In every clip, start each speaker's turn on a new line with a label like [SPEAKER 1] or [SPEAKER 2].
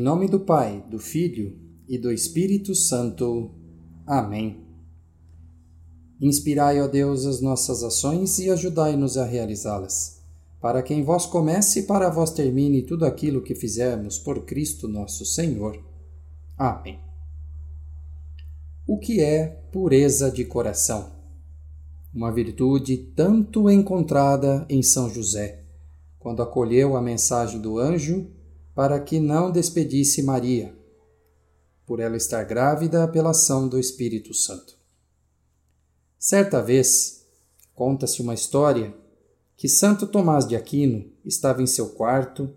[SPEAKER 1] nome do Pai, do Filho e do Espírito Santo. Amém. Inspirai, ó Deus, as nossas ações e ajudai-nos a realizá-las, para que em vós comece e para vós termine tudo aquilo que fizermos por Cristo nosso Senhor. Amém. O que é pureza de coração? Uma virtude tanto encontrada em São José, quando acolheu a mensagem do anjo para que não despedisse Maria, por ela estar grávida pela ação do Espírito Santo. Certa vez, conta-se uma história que Santo Tomás de Aquino estava em seu quarto,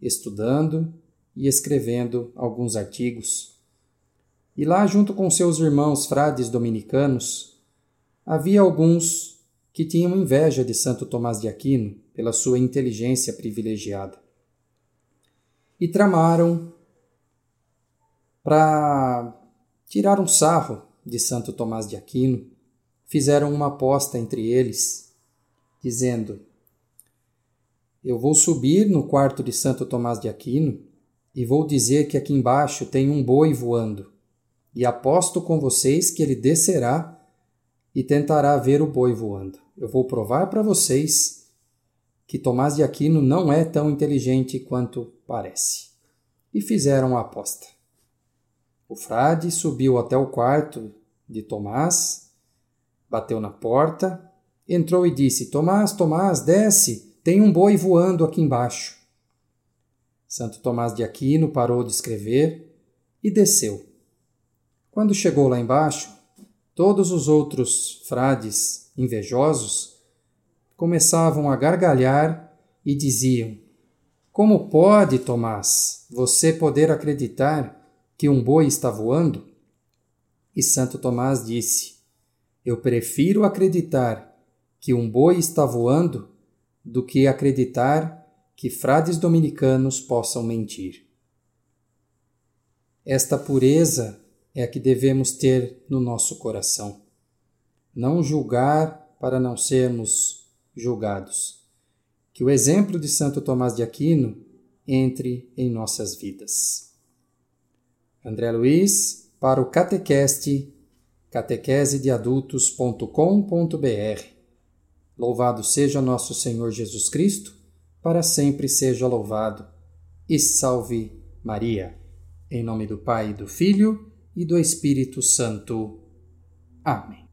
[SPEAKER 1] estudando e escrevendo alguns artigos. E lá, junto com seus irmãos frades dominicanos, havia alguns que tinham inveja de Santo Tomás de Aquino pela sua inteligência privilegiada e tramaram para tirar um sarro de Santo Tomás de Aquino. Fizeram uma aposta entre eles, dizendo: Eu vou subir no quarto de Santo Tomás de Aquino e vou dizer que aqui embaixo tem um boi voando, e aposto com vocês que ele descerá e tentará ver o boi voando. Eu vou provar para vocês que Tomás de Aquino não é tão inteligente quanto parece. E fizeram a aposta. O frade subiu até o quarto de Tomás, bateu na porta, entrou e disse: Tomás, Tomás, desce, tem um boi voando aqui embaixo. Santo Tomás de Aquino parou de escrever e desceu. Quando chegou lá embaixo, todos os outros frades invejosos começavam a gargalhar e diziam: Como pode, Tomás, você poder acreditar que um boi está voando? E Santo Tomás disse: Eu prefiro acreditar que um boi está voando do que acreditar que frades dominicanos possam mentir. Esta pureza é a que devemos ter no nosso coração. Não julgar para não sermos julgados. Que o exemplo de Santo Tomás de Aquino entre em nossas vidas. André Luiz, para o Catequeste, catequesedeadultos.com.br. Louvado seja nosso Senhor Jesus Cristo, para sempre seja louvado. E salve Maria. Em nome do Pai, do Filho e do Espírito Santo. Amém.